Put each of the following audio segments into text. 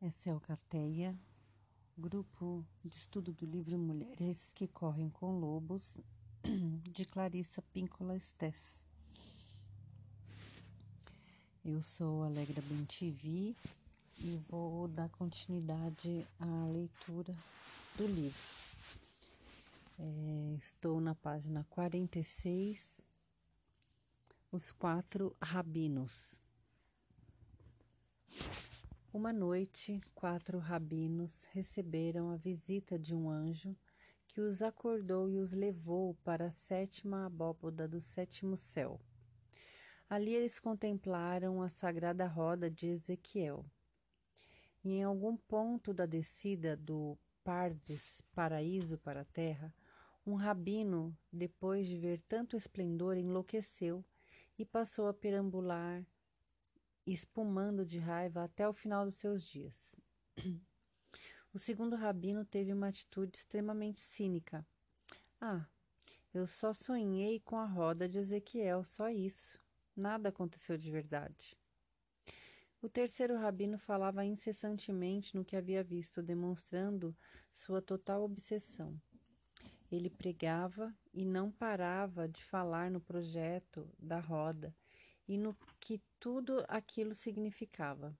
É o Carteia, grupo de estudo do livro Mulheres que Correm com Lobos, de Clarissa Píncola Estes. Eu sou Alegra Bentivi e vou dar continuidade à leitura do livro. É, estou na página 46, Os Quatro Rabinos. Uma noite, quatro rabinos receberam a visita de um anjo que os acordou e os levou para a sétima abóboda do sétimo céu. Ali eles contemplaram a sagrada roda de Ezequiel. E em algum ponto da descida do Pardes, paraíso para a terra, um rabino, depois de ver tanto esplendor, enlouqueceu e passou a perambular espumando de raiva até o final dos seus dias. O segundo rabino teve uma atitude extremamente cínica. Ah, eu só sonhei com a roda de Ezequiel, só isso. Nada aconteceu de verdade. O terceiro rabino falava incessantemente no que havia visto, demonstrando sua total obsessão. Ele pregava e não parava de falar no projeto da roda e no que tudo aquilo significava.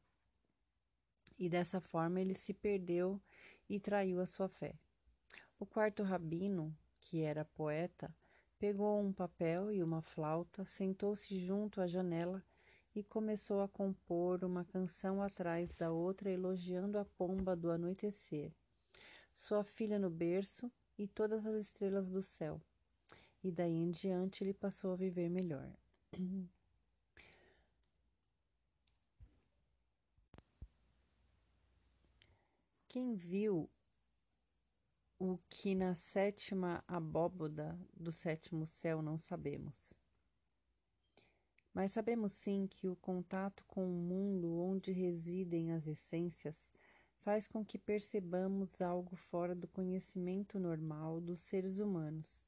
E dessa forma ele se perdeu e traiu a sua fé. O quarto rabino, que era poeta, pegou um papel e uma flauta, sentou-se junto à janela e começou a compor uma canção atrás da outra, elogiando a pomba do anoitecer, sua filha no berço e todas as estrelas do céu. E daí em diante ele passou a viver melhor. Quem viu o que na sétima abóboda do sétimo céu não sabemos. Mas sabemos sim que o contato com o mundo onde residem as essências faz com que percebamos algo fora do conhecimento normal dos seres humanos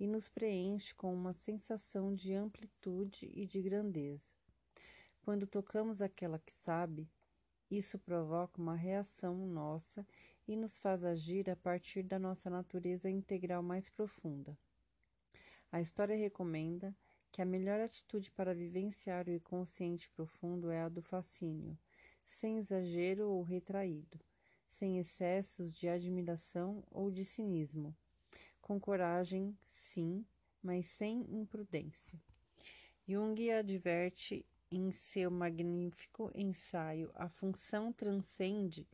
e nos preenche com uma sensação de amplitude e de grandeza. Quando tocamos aquela que sabe, isso provoca uma reação nossa e nos faz agir a partir da nossa natureza integral mais profunda. A história recomenda que a melhor atitude para vivenciar o inconsciente profundo é a do fascínio, sem exagero ou retraído, sem excessos de admiração ou de cinismo, com coragem, sim, mas sem imprudência. Jung adverte em seu magnífico ensaio, a função transcende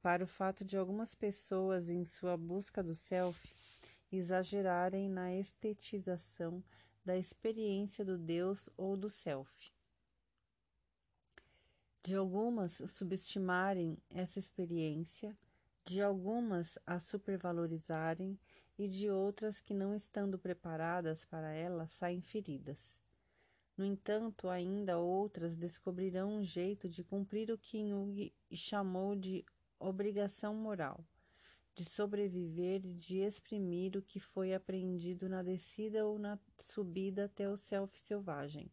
para o fato de algumas pessoas, em sua busca do self, exagerarem na estetização da experiência do Deus ou do self. De algumas subestimarem essa experiência, de algumas a supervalorizarem e de outras que, não estando preparadas para ela, saem feridas. No entanto, ainda outras descobrirão um jeito de cumprir o que Jung chamou de obrigação moral, de sobreviver e de exprimir o que foi aprendido na descida ou na subida até o self selvagem.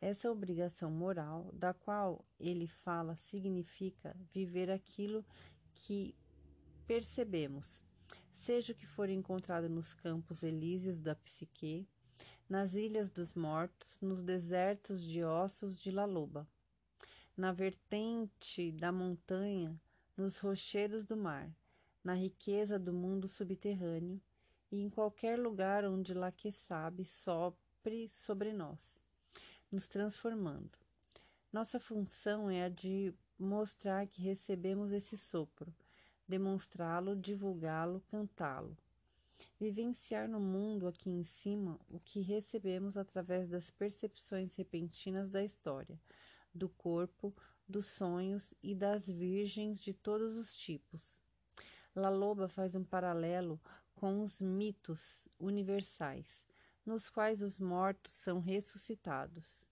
Essa obrigação moral, da qual ele fala, significa viver aquilo que percebemos, seja o que for encontrado nos campos elíseos da psique, nas ilhas dos mortos, nos desertos de ossos de Laloba, na vertente da montanha, nos rochedos do mar, na riqueza do mundo subterrâneo e em qualquer lugar onde lá que sabe sopre sobre nós, nos transformando. Nossa função é a de mostrar que recebemos esse sopro, demonstrá-lo, divulgá-lo, cantá-lo vivenciar no mundo aqui em cima o que recebemos através das percepções repentinas da história, do corpo, dos sonhos e das virgens de todos os tipos. La Loba faz um paralelo com os mitos universais, nos quais os mortos são ressuscitados.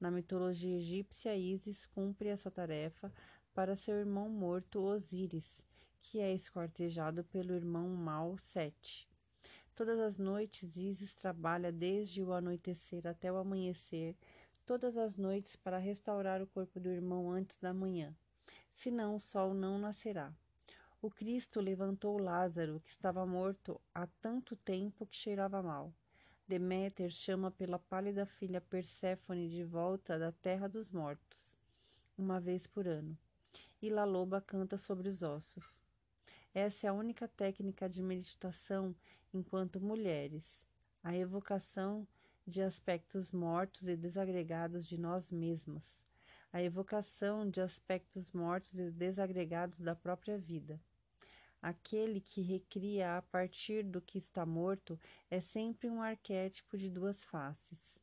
Na mitologia egípcia, Isis cumpre essa tarefa para seu irmão morto Osíris, que é esquartejado pelo irmão mau Sete. Todas as noites Isis trabalha desde o anoitecer até o amanhecer, todas as noites para restaurar o corpo do irmão antes da manhã, senão o sol não nascerá. O Cristo levantou Lázaro, que estava morto há tanto tempo que cheirava mal. Deméter chama pela pálida filha Perséfone de volta da terra dos mortos, uma vez por ano. E La Loba canta sobre os ossos. Essa é a única técnica de meditação enquanto mulheres, a evocação de aspectos mortos e desagregados de nós mesmas, a evocação de aspectos mortos e desagregados da própria vida. Aquele que recria a partir do que está morto é sempre um arquétipo de duas faces.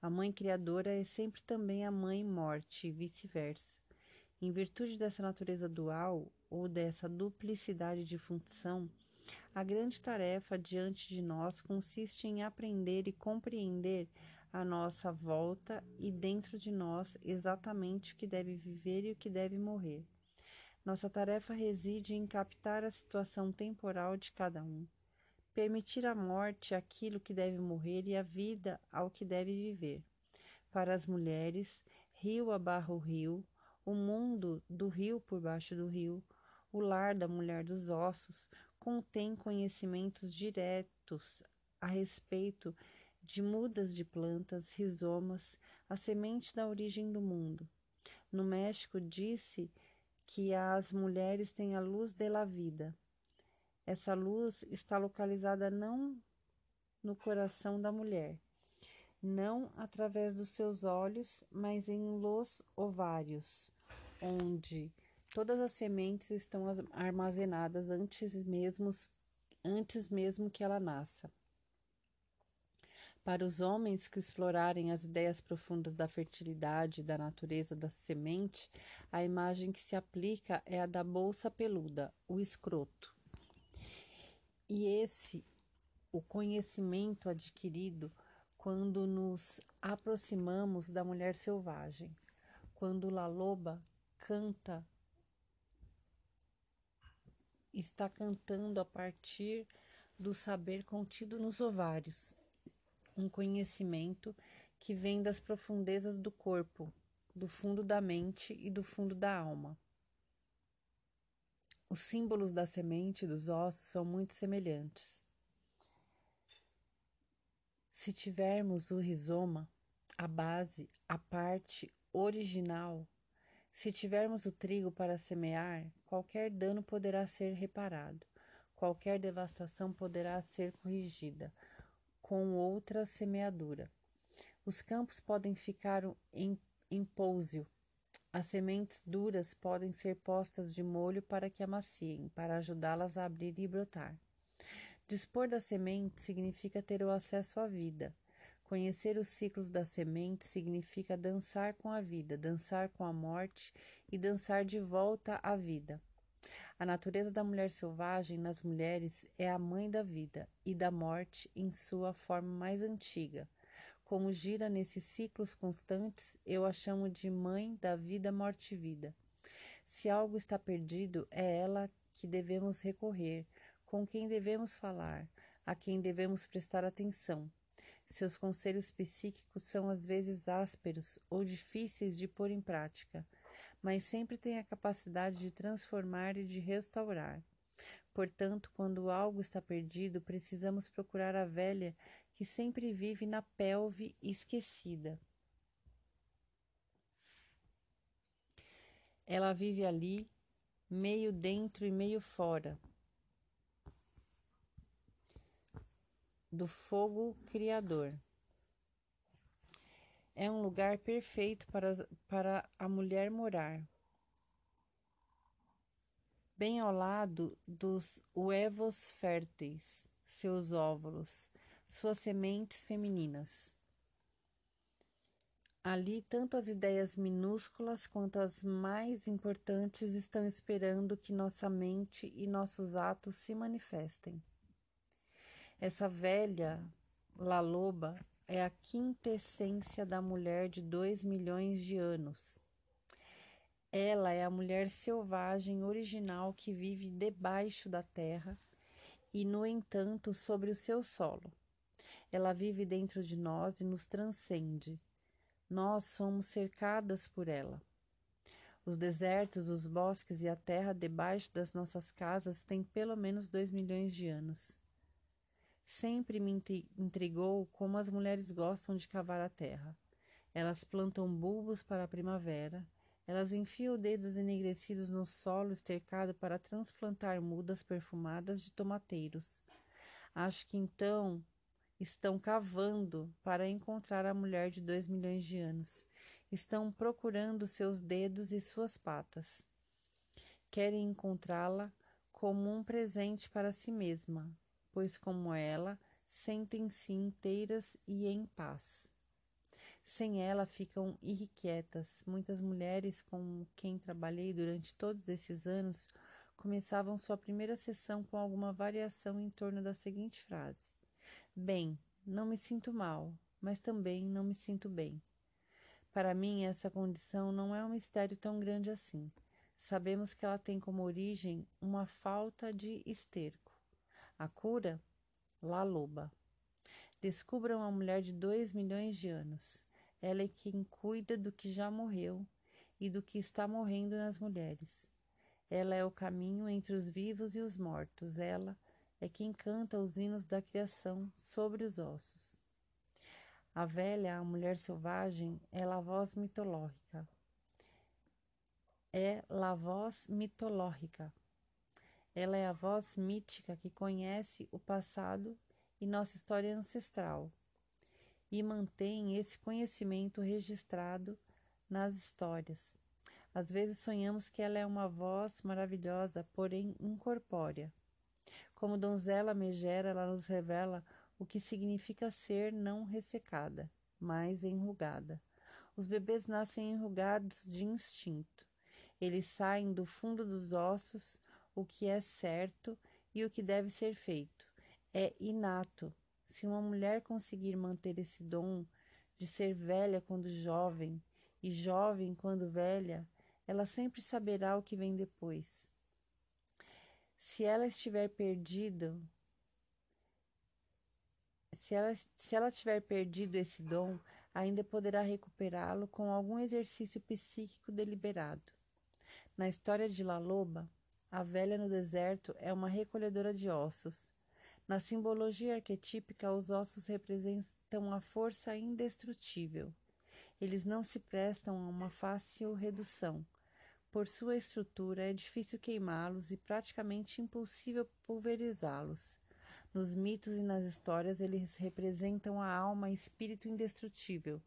A mãe criadora é sempre também a mãe morte e vice-versa. Em virtude dessa natureza dual ou dessa duplicidade de função, a grande tarefa diante de nós consiste em aprender e compreender a nossa volta e dentro de nós exatamente o que deve viver e o que deve morrer. Nossa tarefa reside em captar a situação temporal de cada um, permitir a morte àquilo que deve morrer e a vida ao que deve viver. Para as mulheres, rio abarra o rio, o mundo do rio por baixo do rio, o lar da mulher dos ossos, contém conhecimentos diretos a respeito de mudas de plantas, rizomas, a semente da origem do mundo. No México, disse que as mulheres têm a luz da vida. Essa luz está localizada não no coração da mulher, não através dos seus olhos, mas em los ovários, onde todas as sementes estão armazenadas antes mesmo, antes mesmo que ela nasça. Para os homens que explorarem as ideias profundas da fertilidade e da natureza da semente, a imagem que se aplica é a da bolsa peluda, o escroto. E esse, o conhecimento adquirido quando nos aproximamos da mulher selvagem, quando La Loba canta, está cantando a partir do saber contido nos ovários um conhecimento que vem das profundezas do corpo, do fundo da mente e do fundo da alma. Os símbolos da semente e dos ossos são muito semelhantes. Se tivermos o rizoma, a base, a parte original, se tivermos o trigo para semear, qualquer dano poderá ser reparado, qualquer devastação poderá ser corrigida, com outra semeadura. Os campos podem ficar em, em pousio. As sementes duras podem ser postas de molho para que amaciem, para ajudá-las a abrir e brotar. Dispor da semente significa ter o acesso à vida. Conhecer os ciclos da semente significa dançar com a vida, dançar com a morte e dançar de volta à vida. A natureza da mulher selvagem nas mulheres é a mãe da vida e da morte em sua forma mais antiga. Como gira nesses ciclos constantes, eu a chamo de mãe da vida, morte e vida. Se algo está perdido, é ela que devemos recorrer, com quem devemos falar, a quem devemos prestar atenção. Seus conselhos psíquicos são às vezes ásperos ou difíceis de pôr em prática mas sempre tem a capacidade de transformar e de restaurar. Portanto, quando algo está perdido, precisamos procurar a velha que sempre vive na pelve esquecida. Ela vive ali, meio dentro e meio fora, do fogo criador é um lugar perfeito para, para a mulher morar. Bem ao lado dos huevos férteis, seus óvulos, suas sementes femininas. Ali, tanto as ideias minúsculas quanto as mais importantes estão esperando que nossa mente e nossos atos se manifestem. Essa velha La Loba é a quintessência da mulher de dois milhões de anos. Ela é a mulher selvagem original que vive debaixo da terra e, no entanto, sobre o seu solo. Ela vive dentro de nós e nos transcende. Nós somos cercadas por ela. Os desertos, os bosques e a terra debaixo das nossas casas têm pelo menos dois milhões de anos. Sempre me intrigou como as mulheres gostam de cavar a terra. Elas plantam bulbos para a primavera, elas enfiam dedos enegrecidos no solo estercado para transplantar mudas perfumadas de tomateiros. Acho que então estão cavando para encontrar a mulher de dois milhões de anos. Estão procurando seus dedos e suas patas. Querem encontrá-la como um presente para si mesma, pois, como ela, sentem-se inteiras e em paz. Sem ela ficam irrequietas. Muitas mulheres com quem trabalhei durante todos esses anos começavam sua primeira sessão com alguma variação em torno da seguinte frase: Bem, não me sinto mal, mas também não me sinto bem. Para mim, essa condição não é um mistério tão grande assim. Sabemos que ela tem como origem uma falta de esterco. A cura? La Loba. Descubram a mulher de dois milhões de anos. Ela é quem cuida do que já morreu e do que está morrendo nas mulheres. Ela é o caminho entre os vivos e os mortos. Ela é quem canta os hinos da criação sobre os ossos. A velha, a mulher selvagem, é a voz mitológica. É a voz mitológica. Ela é a voz mítica que conhece o passado e nossa história ancestral e mantém esse conhecimento registrado nas histórias. Às vezes sonhamos que ela é uma voz maravilhosa, porém incorpórea. Como donzela megera, ela nos revela o que significa ser não ressecada, mas enrugada. Os bebês nascem enrugados de instinto. Eles saem do fundo dos ossos o que é certo e o que deve ser feito. É inato, se uma mulher conseguir manter esse dom de ser velha quando jovem e jovem quando velha, ela sempre saberá o que vem depois. Se ela estiver perdida, se ela, se ela tiver perdido esse dom, ainda poderá recuperá-lo com algum exercício psíquico deliberado. Na história de La Loba, a velha no deserto é uma recolhedora de ossos na simbologia arquetípica, os ossos representam a força indestrutível. Eles não se prestam a uma fácil redução. Por sua estrutura, é difícil queimá-los e praticamente impossível pulverizá-los. Nos mitos e nas histórias, eles representam a alma e espírito indestrutível.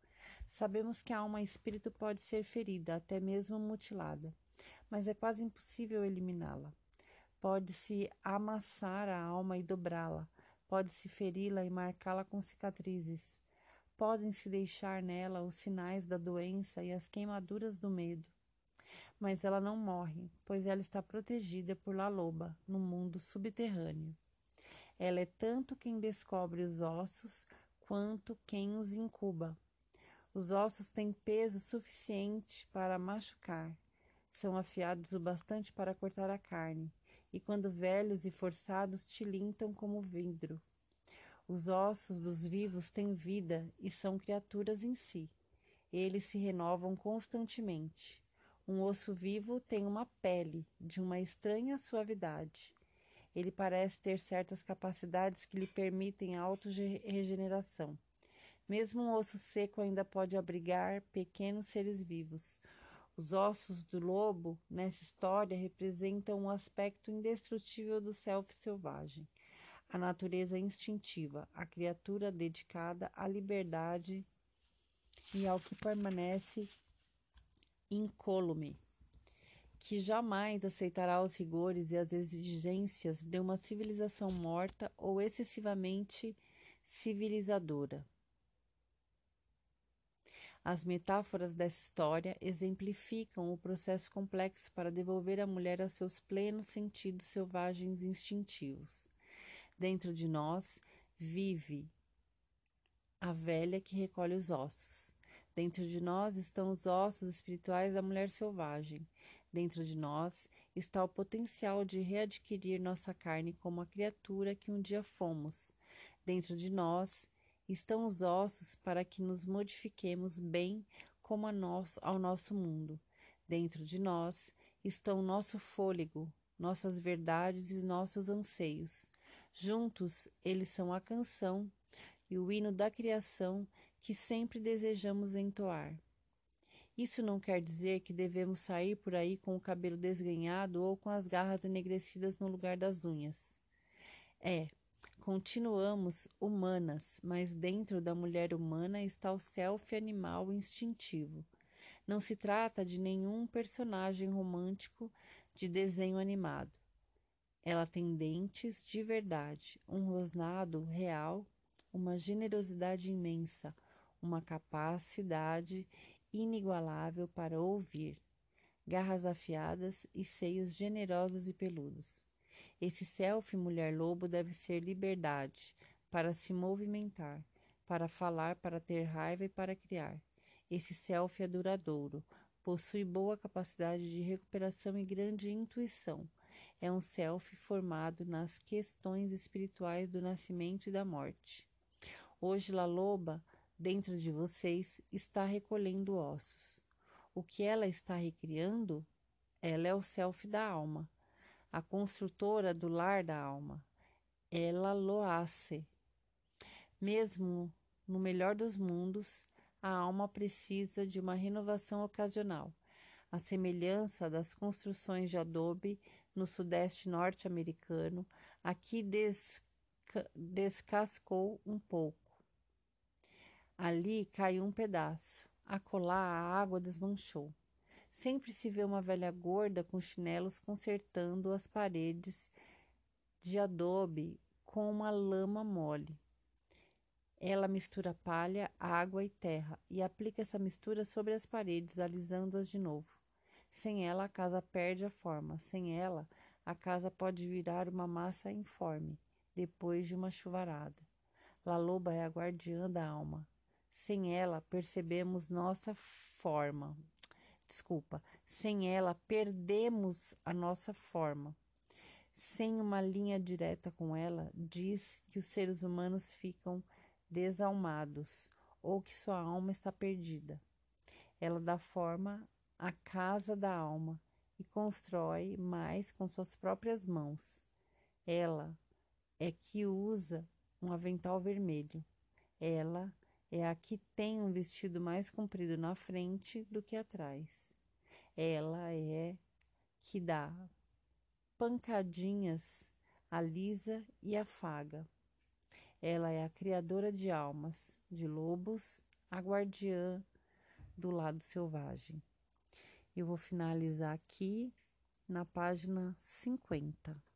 Sabemos que a alma e espírito pode ser ferida, até mesmo mutilada, mas é quase impossível eliminá-la. Pode-se amassar a alma e dobrá-la, pode-se feri-la e marcá-la com cicatrizes. Podem-se deixar nela os sinais da doença e as queimaduras do medo. Mas ela não morre, pois ela está protegida por La Loba, no mundo subterrâneo. Ela é tanto quem descobre os ossos quanto quem os incuba. Os ossos têm peso suficiente para machucar, são afiados o bastante para cortar a carne, e quando velhos e forçados tilintam como vidro. Os ossos dos vivos têm vida e são criaturas em si. Eles se renovam constantemente. Um osso vivo tem uma pele de uma estranha suavidade. Ele parece ter certas capacidades que lhe permitem a autorregeneração. Mesmo um osso seco ainda pode abrigar pequenos seres vivos, os ossos do lobo, nessa história, representam um aspecto indestrutível do self selvagem, a natureza instintiva, a criatura dedicada à liberdade e ao que permanece incólume, que jamais aceitará os rigores e as exigências de uma civilização morta ou excessivamente civilizadora. As metáforas dessa história exemplificam o processo complexo para devolver a mulher aos seus plenos sentidos selvagens e instintivos. Dentro de nós vive a velha que recolhe os ossos. Dentro de nós estão os ossos espirituais da mulher selvagem. Dentro de nós está o potencial de readquirir nossa carne como a criatura que um dia fomos. Dentro de nós estão os ossos para que nos modifiquemos bem como nosso, ao nosso mundo. Dentro de nós estão nosso fôlego, nossas verdades e nossos anseios. Juntos, eles são a canção e o hino da criação que sempre desejamos entoar. Isso não quer dizer que devemos sair por aí com o cabelo desgrenhado ou com as garras enegrecidas no lugar das unhas. É, continuamos humanas, mas dentro da mulher humana está o self animal instintivo. Não se trata de nenhum personagem romântico de desenho animado. Ela tem dentes de verdade, um rosnado real, uma generosidade imensa, uma capacidade inigualável para ouvir, garras afiadas e seios generosos e peludos. Esse self mulher-lobo deve ser liberdade para se movimentar, para falar, para ter raiva e para criar. Esse self é duradouro, possui boa capacidade de recuperação e grande intuição. É um self formado nas questões espirituais do nascimento e da morte. Hoje, La Loba dentro de vocês está recolhendo ossos. O que ela está recriando? Ela é o self da alma, a construtora do lar da alma. Ela loace. Mesmo no melhor dos mundos, a alma precisa de uma renovação ocasional. A semelhança das construções de adobe no sudeste norte-americano, aqui desca descascou um pouco Ali caiu um pedaço. Acolá a água desmanchou. Sempre se vê uma velha gorda com chinelos consertando as paredes de adobe com uma lama mole. Ela mistura palha, água e terra e aplica essa mistura sobre as paredes, alisando-as de novo. Sem ela, a casa perde a forma. Sem ela, a casa pode virar uma massa informe, depois de uma chuvarada. La Loba é a guardiã da alma. Sem ela, percebemos nossa forma. Desculpa, sem ela, perdemos a nossa forma. Sem uma linha direta com ela, diz que os seres humanos ficam desalmados ou que sua alma está perdida. Ela dá forma à casa da alma e constrói mais com suas próprias mãos. Ela é que usa um avental vermelho. Ela é a que tem um vestido mais comprido na frente do que atrás. Ela é que dá pancadinhas, alisa e afaga. Ela é a criadora de almas, de lobos, a guardiã do lado selvagem. Eu vou finalizar aqui na página 50.